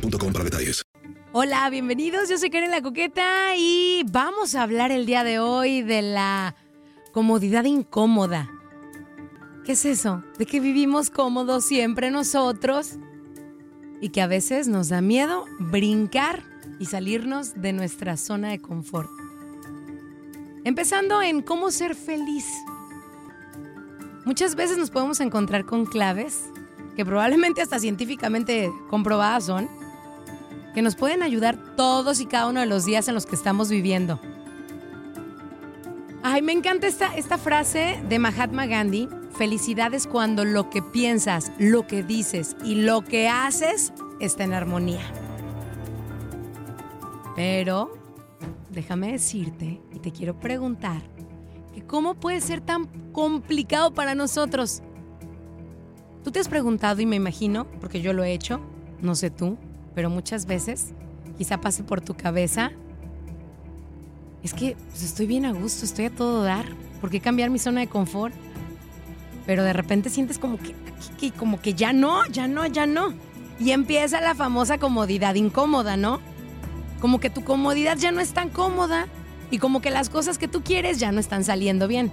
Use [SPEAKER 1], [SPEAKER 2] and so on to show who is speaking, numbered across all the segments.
[SPEAKER 1] para detalles.
[SPEAKER 2] Hola, bienvenidos. Yo soy Karen La Coqueta y vamos a hablar el día de hoy de la comodidad incómoda. ¿Qué es eso? De que vivimos cómodos siempre nosotros y que a veces nos da miedo brincar y salirnos de nuestra zona de confort. Empezando en cómo ser feliz. Muchas veces nos podemos encontrar con claves que probablemente hasta científicamente comprobadas son, que nos pueden ayudar todos y cada uno de los días en los que estamos viviendo. Ay, me encanta esta, esta frase de Mahatma Gandhi. Felicidad es cuando lo que piensas, lo que dices y lo que haces está en armonía. Pero déjame decirte y te quiero preguntar que cómo puede ser tan complicado para nosotros. Tú te has preguntado y me imagino, porque yo lo he hecho, no sé tú, pero muchas veces quizá pase por tu cabeza, es que pues, estoy bien a gusto, estoy a todo dar, ¿por qué cambiar mi zona de confort? Pero de repente sientes como que, como que ya no, ya no, ya no. Y empieza la famosa comodidad incómoda, ¿no? Como que tu comodidad ya no es tan cómoda y como que las cosas que tú quieres ya no están saliendo bien.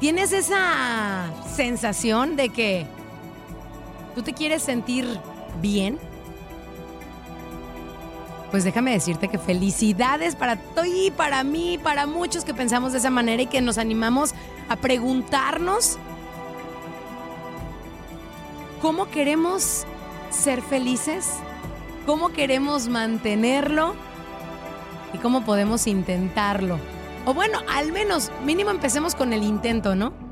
[SPEAKER 2] ¿Tienes esa sensación de que tú te quieres sentir bien? Pues déjame decirte que felicidades para ti, para mí, para muchos que pensamos de esa manera y que nos animamos a preguntarnos cómo queremos ser felices, cómo queremos mantenerlo y cómo podemos intentarlo. O bueno, al menos mínimo empecemos con el intento, ¿no?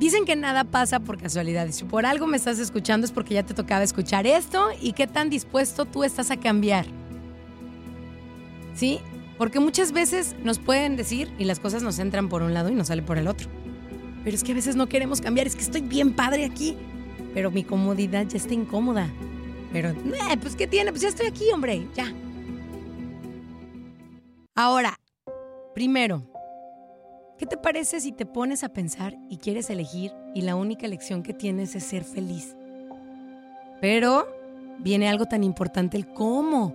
[SPEAKER 2] Dicen que nada pasa por casualidad. Y si por algo me estás escuchando es porque ya te tocaba escuchar esto y qué tan dispuesto tú estás a cambiar. ¿Sí? Porque muchas veces nos pueden decir y las cosas nos entran por un lado y nos sale por el otro. Pero es que a veces no queremos cambiar. Es que estoy bien padre aquí. Pero mi comodidad ya está incómoda. Pero, eh, pues ¿qué tiene? Pues ya estoy aquí, hombre. Ya. Ahora, primero, ¿qué te parece si te pones a pensar y quieres elegir y la única elección que tienes es ser feliz? Pero viene algo tan importante, el cómo.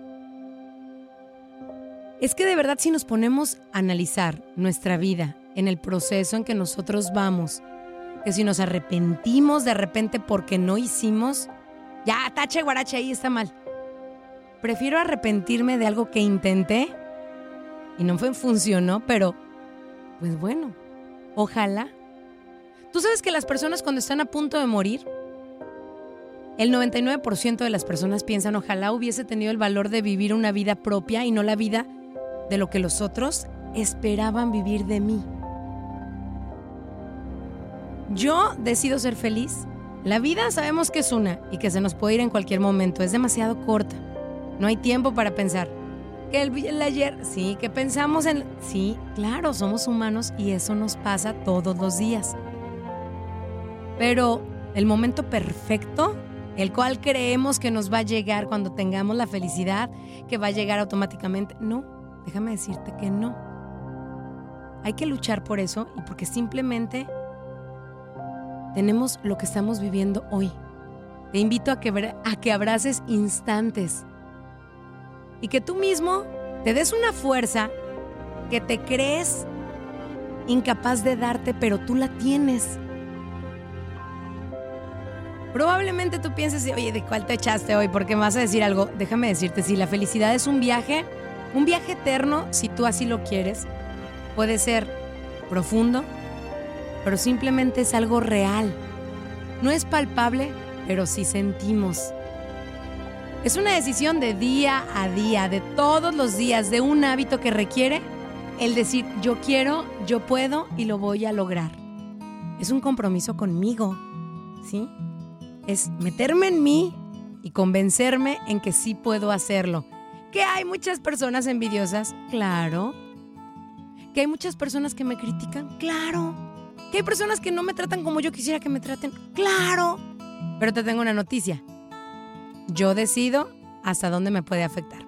[SPEAKER 2] Es que de verdad si nos ponemos a analizar nuestra vida en el proceso en que nosotros vamos, que si nos arrepentimos de repente porque no hicimos, ya, tache guarache, ahí está mal. Prefiero arrepentirme de algo que intenté y no fue, funcionó, pero pues bueno, ojalá. Tú sabes que las personas cuando están a punto de morir el 99% de las personas piensan, ojalá hubiese tenido el valor de vivir una vida propia y no la vida de lo que los otros esperaban vivir de mí. Yo decido ser feliz. La vida sabemos que es una y que se nos puede ir en cualquier momento. Es demasiado corta. No hay tiempo para pensar. Que el, el ayer, sí, que pensamos en... Sí, claro, somos humanos y eso nos pasa todos los días. Pero el momento perfecto el cual creemos que nos va a llegar cuando tengamos la felicidad, que va a llegar automáticamente. No, déjame decirte que no. Hay que luchar por eso y porque simplemente tenemos lo que estamos viviendo hoy. Te invito a que, a que abraces instantes y que tú mismo te des una fuerza que te crees incapaz de darte, pero tú la tienes. Probablemente tú pienses, oye, ¿de cuál te echaste hoy? Porque me vas a decir algo. Déjame decirte, si la felicidad es un viaje, un viaje eterno, si tú así lo quieres, puede ser profundo, pero simplemente es algo real. No es palpable, pero sí sentimos. Es una decisión de día a día, de todos los días, de un hábito que requiere el decir yo quiero, yo puedo y lo voy a lograr. Es un compromiso conmigo, ¿sí? es meterme en mí y convencerme en que sí puedo hacerlo. ¿Que hay muchas personas envidiosas? Claro. ¿Que hay muchas personas que me critican? Claro. ¿Que hay personas que no me tratan como yo quisiera que me traten? Claro. Pero te tengo una noticia. Yo decido hasta dónde me puede afectar.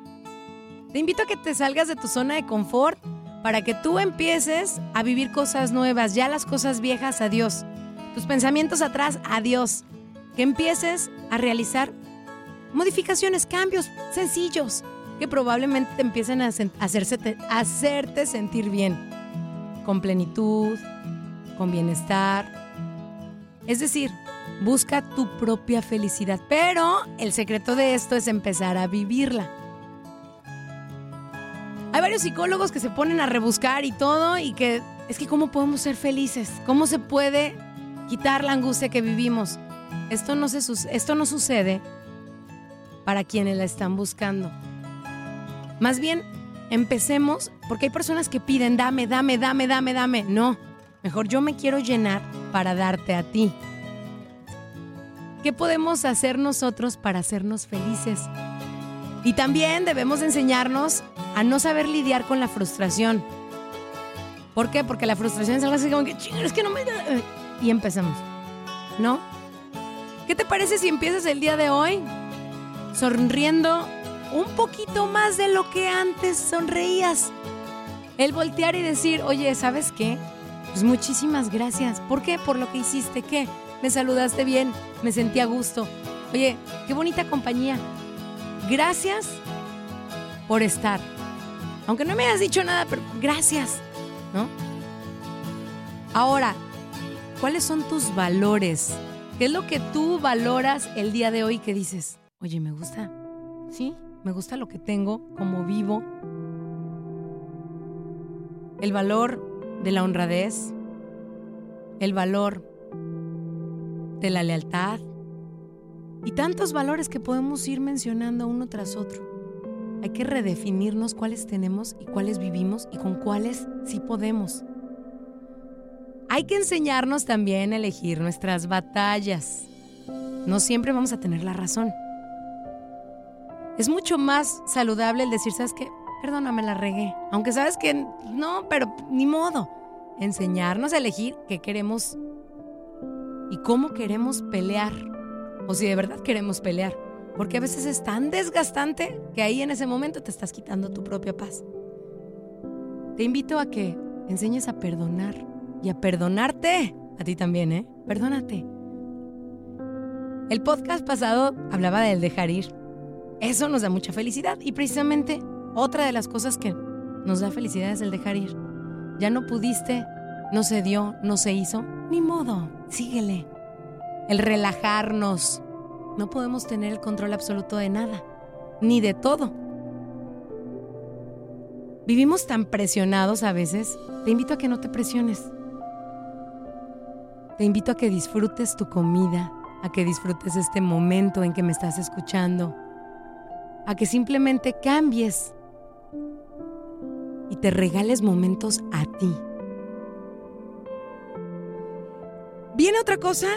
[SPEAKER 2] Te invito a que te salgas de tu zona de confort para que tú empieces a vivir cosas nuevas, ya las cosas viejas, adiós. Tus pensamientos atrás, adiós que empieces a realizar modificaciones, cambios sencillos que probablemente te empiecen a, hacerte sentir bien, con plenitud, con bienestar. Es decir, busca tu propia felicidad, pero el secreto de esto es empezar a vivirla. Hay varios psicólogos que se ponen a rebuscar y todo y que es que cómo podemos ser felices, cómo se puede quitar la angustia que vivimos. Esto no, se, esto no sucede para quienes la están buscando. Más bien, empecemos, porque hay personas que piden, dame, dame, dame, dame, dame. No, mejor yo me quiero llenar para darte a ti. ¿Qué podemos hacer nosotros para hacernos felices? Y también debemos enseñarnos a no saber lidiar con la frustración. ¿Por qué? Porque la frustración es algo así como que, es que no me... Y empezamos. ¿No? ¿Qué te parece si empiezas el día de hoy sonriendo un poquito más de lo que antes sonreías? El voltear y decir, oye, ¿sabes qué? Pues muchísimas gracias. ¿Por qué? Por lo que hiciste. ¿Qué? Me saludaste bien, me sentí a gusto. Oye, qué bonita compañía. Gracias por estar. Aunque no me hayas dicho nada, pero gracias, ¿no? Ahora, ¿cuáles son tus valores? ¿Qué es lo que tú valoras el día de hoy que dices, oye, me gusta? Sí, me gusta lo que tengo, como vivo. El valor de la honradez, el valor de la lealtad y tantos valores que podemos ir mencionando uno tras otro. Hay que redefinirnos cuáles tenemos y cuáles vivimos y con cuáles sí podemos. Hay que enseñarnos también a elegir nuestras batallas. No siempre vamos a tener la razón. Es mucho más saludable el decir, ¿sabes qué? Perdóname, la regué. Aunque sabes que no, pero ni modo. Enseñarnos a elegir qué queremos y cómo queremos pelear. O si de verdad queremos pelear. Porque a veces es tan desgastante que ahí en ese momento te estás quitando tu propia paz. Te invito a que enseñes a perdonar y a perdonarte. A ti también, ¿eh? Perdónate. El podcast pasado hablaba del dejar ir. Eso nos da mucha felicidad y precisamente otra de las cosas que nos da felicidad es el dejar ir. Ya no pudiste, no se dio, no se hizo, ni modo, síguele. El relajarnos. No podemos tener el control absoluto de nada, ni de todo. Vivimos tan presionados a veces. Te invito a que no te presiones. Te invito a que disfrutes tu comida, a que disfrutes este momento en que me estás escuchando, a que simplemente cambies y te regales momentos a ti. Viene otra cosa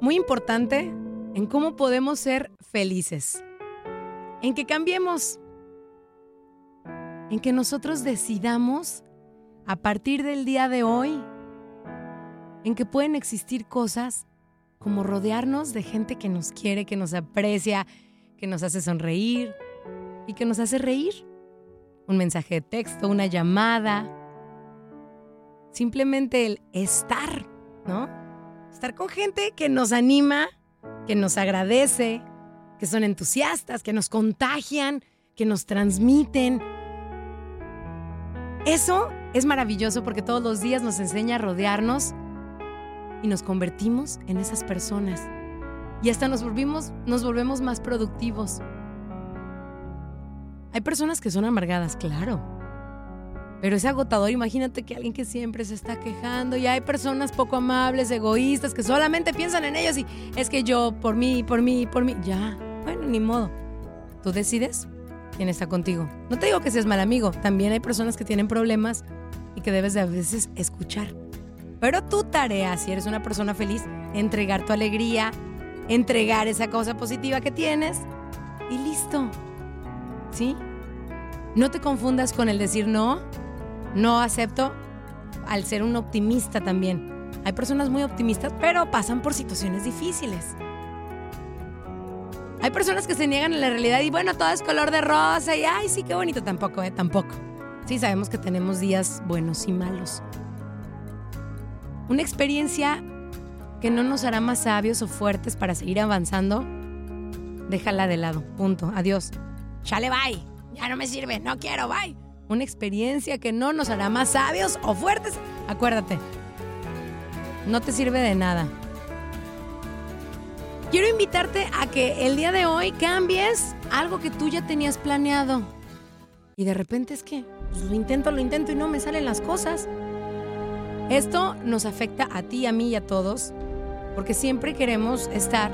[SPEAKER 2] muy importante en cómo podemos ser felices, en que cambiemos, en que nosotros decidamos a partir del día de hoy, en que pueden existir cosas como rodearnos de gente que nos quiere, que nos aprecia, que nos hace sonreír y que nos hace reír. Un mensaje de texto, una llamada, simplemente el estar, ¿no? Estar con gente que nos anima, que nos agradece, que son entusiastas, que nos contagian, que nos transmiten. Eso es maravilloso porque todos los días nos enseña a rodearnos y nos convertimos en esas personas. Y hasta nos volvimos, nos volvemos más productivos. Hay personas que son amargadas, claro. Pero es agotador. Imagínate que alguien que siempre se está quejando y hay personas poco amables, egoístas, que solamente piensan en ellos y es que yo, por mí, por mí, por mí. Ya, bueno, ni modo. Tú decides quién está contigo. No te digo que seas mal amigo. También hay personas que tienen problemas y que debes de a veces escuchar. Pero tu tarea, si eres una persona feliz, entregar tu alegría, entregar esa cosa positiva que tienes y listo. ¿Sí? No te confundas con el decir no, no acepto al ser un optimista también. Hay personas muy optimistas, pero pasan por situaciones difíciles. Hay personas que se niegan a la realidad y bueno, todo es color de rosa y ay, sí, qué bonito. Tampoco, ¿eh? Tampoco. Sí, sabemos que tenemos días buenos y malos. Una experiencia que no nos hará más sabios o fuertes para seguir avanzando, déjala de lado. Punto. Adiós. Chale, bye. Ya no me sirve. No quiero, bye. Una experiencia que no nos hará más sabios o fuertes, acuérdate. No te sirve de nada. Quiero invitarte a que el día de hoy cambies algo que tú ya tenías planeado. Y de repente es que pues, lo intento, lo intento y no me salen las cosas. Esto nos afecta a ti, a mí y a todos, porque siempre queremos estar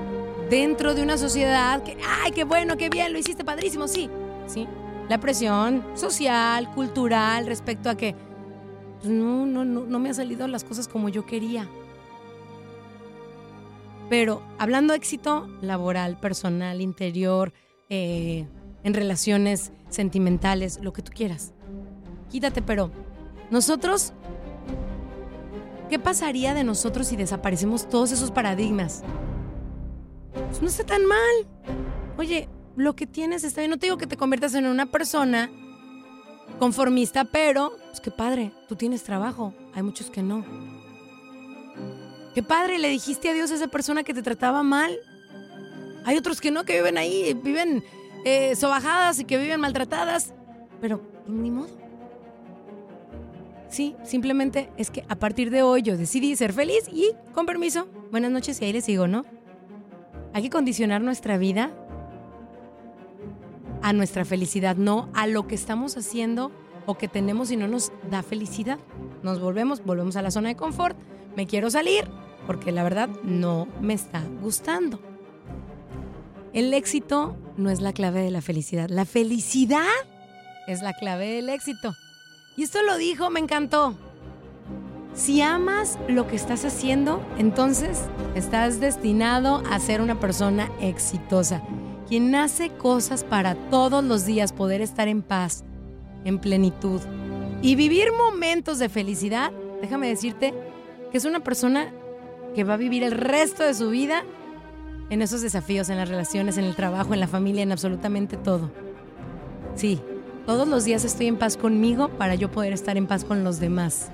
[SPEAKER 2] dentro de una sociedad que, ay, qué bueno, qué bien, lo hiciste padrísimo, sí, sí. La presión social, cultural, respecto a que pues, no, no, no, no me han salido las cosas como yo quería. Pero hablando de éxito laboral, personal, interior, eh, en relaciones sentimentales, lo que tú quieras. Quítate, pero nosotros ¿Qué pasaría de nosotros si desaparecemos todos esos paradigmas? Pues no está tan mal. Oye, lo que tienes está bien. No te digo que te conviertas en una persona conformista, pero, pues qué padre, tú tienes trabajo. Hay muchos que no. Qué padre, le dijiste adiós a esa persona que te trataba mal. Hay otros que no, que viven ahí, viven eh, sobajadas y que viven maltratadas. Pero, ni modo. Sí, simplemente es que a partir de hoy yo decidí ser feliz y, con permiso, buenas noches y ahí les sigo, ¿no? Hay que condicionar nuestra vida a nuestra felicidad, no a lo que estamos haciendo o que tenemos y no nos da felicidad. Nos volvemos, volvemos a la zona de confort. Me quiero salir porque la verdad no me está gustando. El éxito no es la clave de la felicidad. La felicidad es la clave del éxito. Y esto lo dijo, me encantó. Si amas lo que estás haciendo, entonces estás destinado a ser una persona exitosa, quien hace cosas para todos los días poder estar en paz, en plenitud y vivir momentos de felicidad. Déjame decirte que es una persona que va a vivir el resto de su vida en esos desafíos, en las relaciones, en el trabajo, en la familia, en absolutamente todo. Sí, todos los días estoy en paz conmigo para yo poder estar en paz con los demás.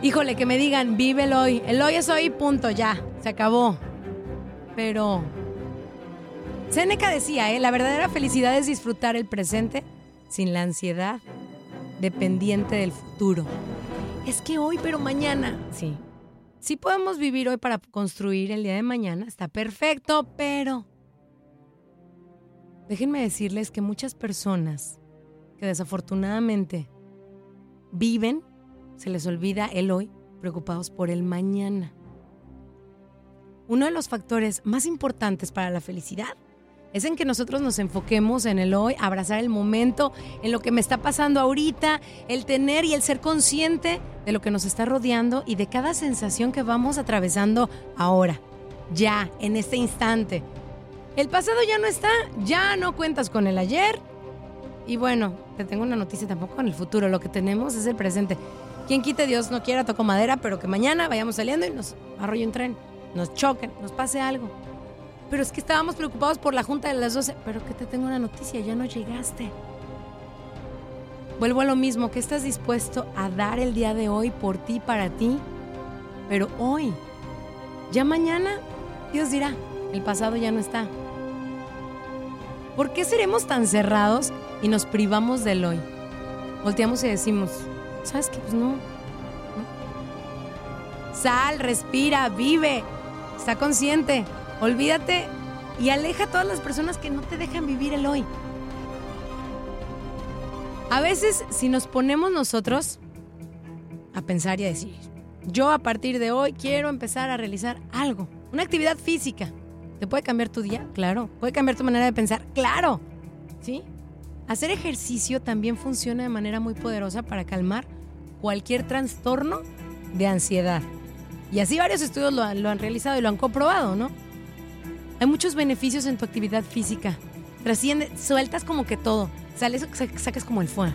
[SPEAKER 2] Híjole, que me digan, vive el hoy. El hoy es hoy, punto, ya, se acabó. Pero Seneca decía, ¿eh? la verdadera felicidad es disfrutar el presente sin la ansiedad dependiente del futuro. Es que hoy, pero mañana, sí. Sí podemos vivir hoy para construir el día de mañana, está perfecto, pero Déjenme decirles que muchas personas que desafortunadamente viven, se les olvida el hoy, preocupados por el mañana. uno de los factores más importantes para la felicidad es en que nosotros nos enfoquemos en el hoy, abrazar el momento, en lo que me está pasando ahorita, el tener y el ser consciente de lo que nos está rodeando y de cada sensación que vamos atravesando ahora, ya, en este instante. El pasado ya no está, ya no cuentas con el ayer. Y bueno, te tengo una noticia tampoco en el futuro, lo que tenemos es el presente. Quien quite Dios no quiera, toco madera, pero que mañana vayamos saliendo y nos arrolle un tren, nos choquen, nos pase algo pero es que estábamos preocupados por la junta de las 12. Pero que te tengo una noticia, ya no llegaste. Vuelvo a lo mismo, que estás dispuesto a dar el día de hoy por ti, para ti, pero hoy. Ya mañana, Dios dirá, el pasado ya no está. ¿Por qué seremos tan cerrados y nos privamos del hoy? Volteamos y decimos, ¿sabes qué? Pues no. Sal, respira, vive, está consciente. Olvídate y aleja a todas las personas que no te dejan vivir el hoy. A veces, si nos ponemos nosotros a pensar y a decir, yo a partir de hoy quiero empezar a realizar algo, una actividad física, ¿te puede cambiar tu día? Claro. ¿Puede cambiar tu manera de pensar? Claro. ¿Sí? Hacer ejercicio también funciona de manera muy poderosa para calmar cualquier trastorno de ansiedad. Y así varios estudios lo han, lo han realizado y lo han comprobado, ¿no? Hay muchos beneficios en tu actividad física. Trasciende, sueltas como que todo. Sales, sacas como el fuego.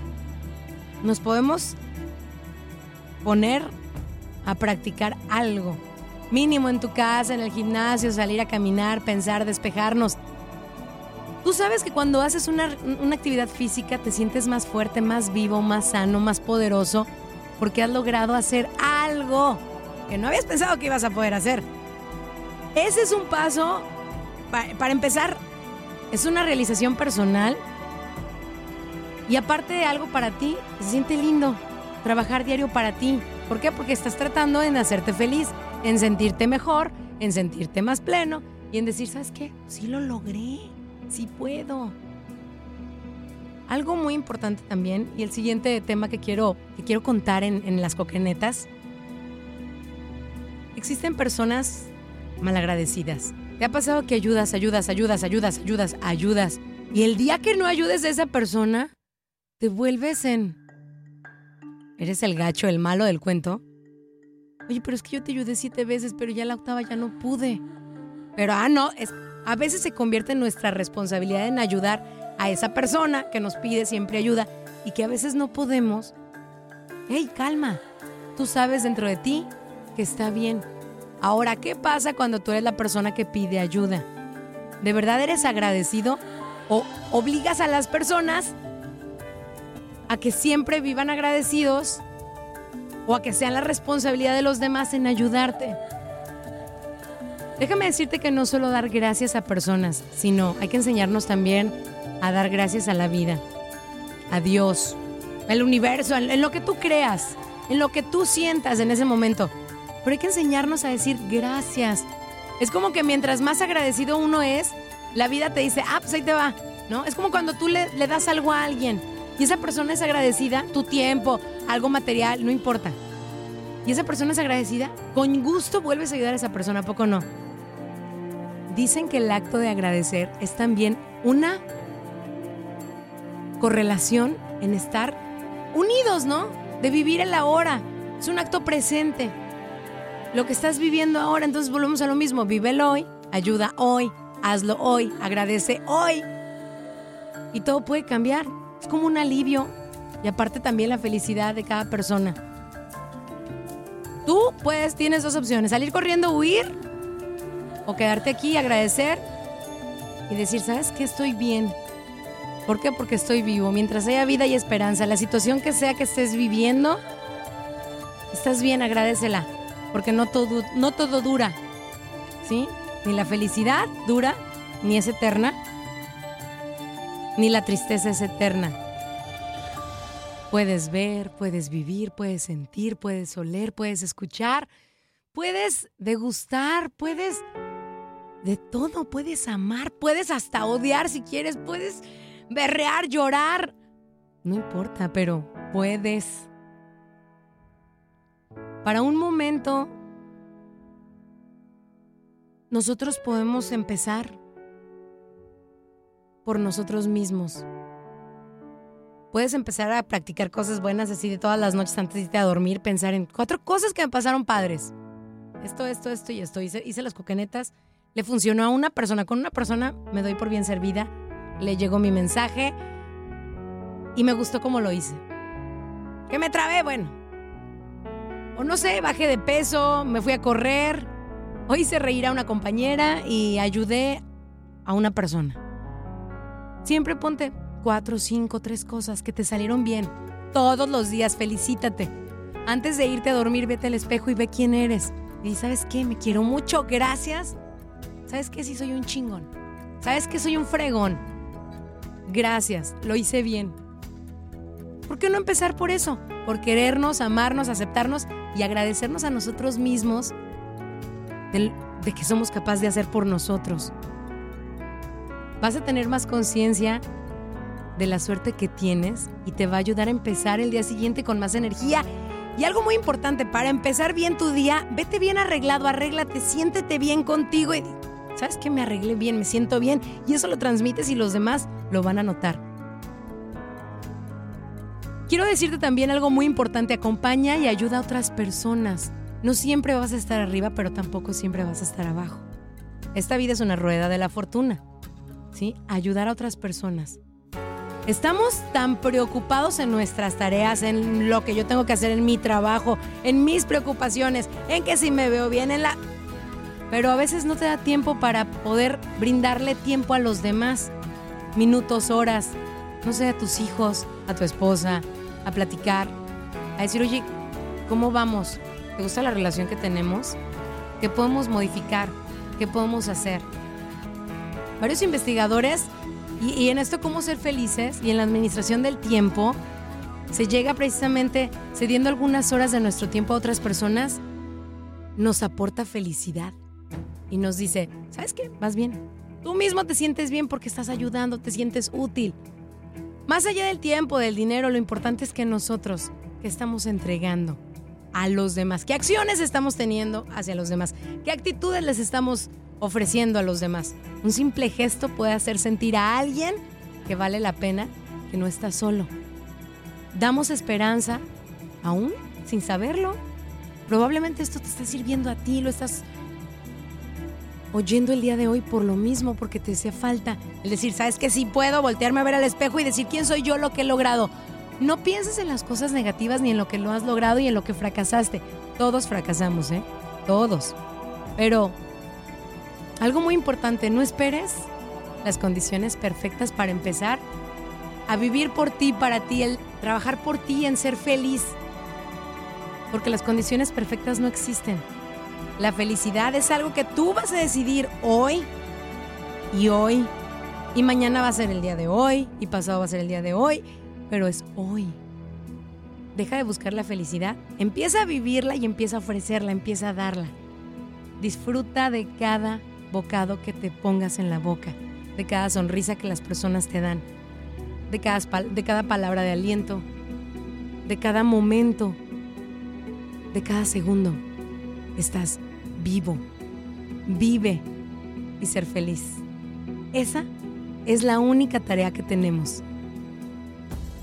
[SPEAKER 2] Nos podemos poner a practicar algo. Mínimo en tu casa, en el gimnasio, salir a caminar, pensar, despejarnos. Tú sabes que cuando haces una, una, actividad física te sientes más fuerte, más vivo, más sano, más poderoso, porque has logrado hacer algo que no habías pensado que ibas a poder hacer. Ese es un paso para empezar, es una realización personal y aparte de algo para ti, se siente lindo trabajar diario para ti. ¿Por qué? Porque estás tratando en hacerte feliz, en sentirte mejor, en sentirte más pleno y en decir, ¿sabes qué? Sí lo logré, sí puedo. Algo muy importante también, y el siguiente tema que quiero, que quiero contar en, en las coquenetas, existen personas malagradecidas ¿Te ha pasado que ayudas, ayudas, ayudas, ayudas, ayudas, ayudas? Y el día que no ayudes a esa persona, te vuelves en... ¿Eres el gacho, el malo del cuento? Oye, pero es que yo te ayudé siete veces, pero ya la octava ya no pude. Pero, ah, no, es, a veces se convierte en nuestra responsabilidad en ayudar a esa persona que nos pide siempre ayuda y que a veces no podemos. ¡Ey, calma! Tú sabes dentro de ti que está bien Ahora, ¿qué pasa cuando tú eres la persona que pide ayuda? ¿De verdad eres agradecido? ¿O obligas a las personas a que siempre vivan agradecidos? ¿O a que sean la responsabilidad de los demás en ayudarte? Déjame decirte que no solo dar gracias a personas, sino hay que enseñarnos también a dar gracias a la vida, a Dios, al universo, en lo que tú creas, en lo que tú sientas en ese momento. Pero hay que enseñarnos a decir gracias. Es como que mientras más agradecido uno es, la vida te dice, ah, pues ahí te va, ¿no? Es como cuando tú le, le das algo a alguien y esa persona es agradecida, tu tiempo, algo material, no importa. Y esa persona es agradecida, con gusto vuelves a ayudar a esa persona, ¿a poco no? Dicen que el acto de agradecer es también una correlación en estar unidos, ¿no? De vivir en la hora. Es un acto presente lo que estás viviendo ahora. Entonces volvemos a lo mismo, vívelo hoy, ayuda hoy, hazlo hoy, agradece hoy. Y todo puede cambiar. Es como un alivio y aparte también la felicidad de cada persona. Tú pues tienes dos opciones, salir corriendo, huir o quedarte aquí, agradecer y decir, ¿sabes qué? Estoy bien. ¿Por qué? Porque estoy vivo. Mientras haya vida y esperanza, la situación que sea que estés viviendo, estás bien, agradecela porque no todo, no todo dura, ¿sí? Ni la felicidad dura, ni es eterna, ni la tristeza es eterna. Puedes ver, puedes vivir, puedes sentir, puedes oler, puedes escuchar, puedes degustar, puedes de todo, puedes amar, puedes hasta odiar si quieres, puedes berrear, llorar. No importa, pero puedes para un momento nosotros podemos empezar por nosotros mismos. Puedes empezar a practicar cosas buenas así de todas las noches antes de irte a dormir, pensar en cuatro cosas que me pasaron padres. Esto, esto, esto y esto. Hice, las coquenetas. Le funcionó a una persona. Con una persona me doy por bien servida. Le llegó mi mensaje y me gustó cómo lo hice. Que me trabé, bueno. O no sé, bajé de peso, me fui a correr. O hice reír a una compañera y ayudé a una persona. Siempre ponte cuatro, cinco, tres cosas que te salieron bien. Todos los días felicítate. Antes de irte a dormir, vete al espejo y ve quién eres. Y ¿sabes qué? Me quiero mucho, gracias. ¿Sabes qué? Sí soy un chingón. ¿Sabes qué? Soy un fregón. Gracias, lo hice bien. ¿Por qué no empezar por eso? Por querernos, amarnos, aceptarnos y agradecernos a nosotros mismos de, que somos capaces de hacer por nosotros. Vas a tener más conciencia de la suerte que tienes y te va a ayudar a empezar el día siguiente con más energía. Y algo muy importante, para empezar bien tu día, vete bien arreglado, arréglate, siéntete bien contigo y sabes que me arreglé bien, me siento bien y eso lo transmites y los demás lo van a notar. Quiero decirte también algo muy importante, acompaña y ayuda a otras personas. No siempre vas a estar arriba, pero tampoco siempre vas a estar abajo. Esta vida es una rueda de la fortuna. ¿Sí? Ayudar a otras personas. Estamos tan preocupados en nuestras tareas, en lo que yo tengo que hacer en mi trabajo, en mis preocupaciones, en que si me veo bien en la... Pero a veces no te da tiempo para poder brindarle tiempo a los demás. Minutos, horas, no sé, a tus hijos, a tu esposa, a platicar, a decir, oye, ¿cómo vamos? ¿Te gusta la relación que tenemos? ¿Qué podemos modificar? ¿Qué podemos hacer? Varios investigadores y, en esto, cómo ser felices y en la administración del tiempo, se llega precisamente cediendo algunas horas de nuestro tiempo a otras personas, nos aporta felicidad y nos dice, ¿sabes qué? Vas bien. Tú mismo te sientes bien porque estás ayudando, te sientes útil. Más allá del tiempo, del dinero, lo importante es que nosotros, que estamos entregando a los demás, qué acciones estamos teniendo hacia los demás, qué actitudes les estamos ofreciendo a los demás. Un simple gesto puede hacer sentir a alguien que vale la pena, que no está solo. Damos esperanza, aún sin saberlo. Probablemente esto te está sirviendo a ti, lo estás oyendo el día de hoy por lo mismo, porque te hace falta el decir, ¿sabes que Sí puedo voltearme a ver al espejo y decir quién soy yo, lo que he logrado. No pienses en las cosas negativas ni en lo que lo has logrado y en lo que fracasaste. Todos fracasamos, ¿eh? Todos. Pero algo muy importante, no esperes las condiciones perfectas para empezar a vivir por ti, para ti, el trabajar por ti, en ser feliz. Porque las condiciones perfectas no existen. La felicidad es algo que tú vas a decidir hoy y hoy. Y mañana va a ser el día de hoy y pasado va a ser el día de hoy, pero es hoy. Deja de buscar la felicidad, empieza a vivirla y empieza a ofrecerla, empieza a darla. Disfruta de cada bocado que te pongas en la boca, de cada sonrisa que las personas te dan, de cada, de cada palabra de aliento, de cada momento, de cada segundo. Estás vivo. Vive y ser feliz. Esa es la única tarea que tenemos.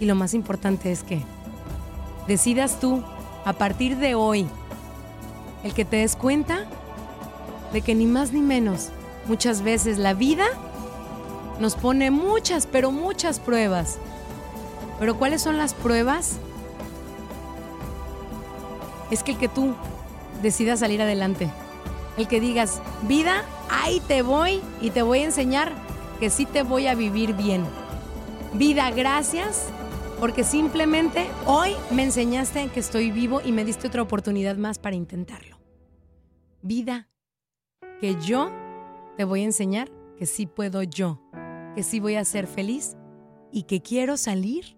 [SPEAKER 2] Y lo más importante es que decidas tú, a partir de hoy, el que te des cuenta de que ni más ni menos, muchas veces la vida nos pone muchas, pero muchas pruebas. Pero ¿cuáles son las pruebas? Es que el que tú decidas salir adelante. El que digas, vida, ahí te voy y te voy a enseñar que sí te voy a vivir bien. Vida, gracias, porque simplemente hoy me enseñaste que estoy vivo y me diste otra oportunidad más para intentarlo. Vida, que yo te voy a enseñar que sí puedo yo, que sí voy a ser feliz y que quiero salir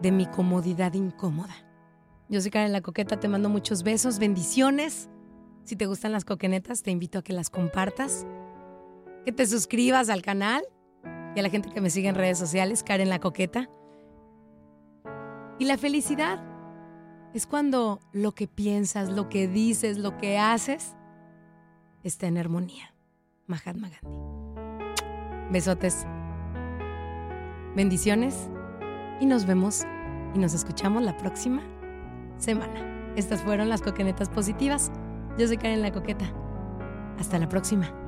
[SPEAKER 2] de mi comodidad incómoda. Yo soy Karen la Coqueta, te mando muchos besos, bendiciones. Si te gustan las coquenetas, te invito a que las compartas, que te suscribas al canal y a la gente que me sigue en redes sociales, Karen la Coqueta. Y la felicidad es cuando lo que piensas, lo que dices, lo que haces, está en armonía. Mahatma Gandhi. Besotes. Bendiciones y nos vemos y nos escuchamos la próxima semana. Estas fueron las coquenetas positivas. Yo soy Karen la Coqueta. Hasta la próxima.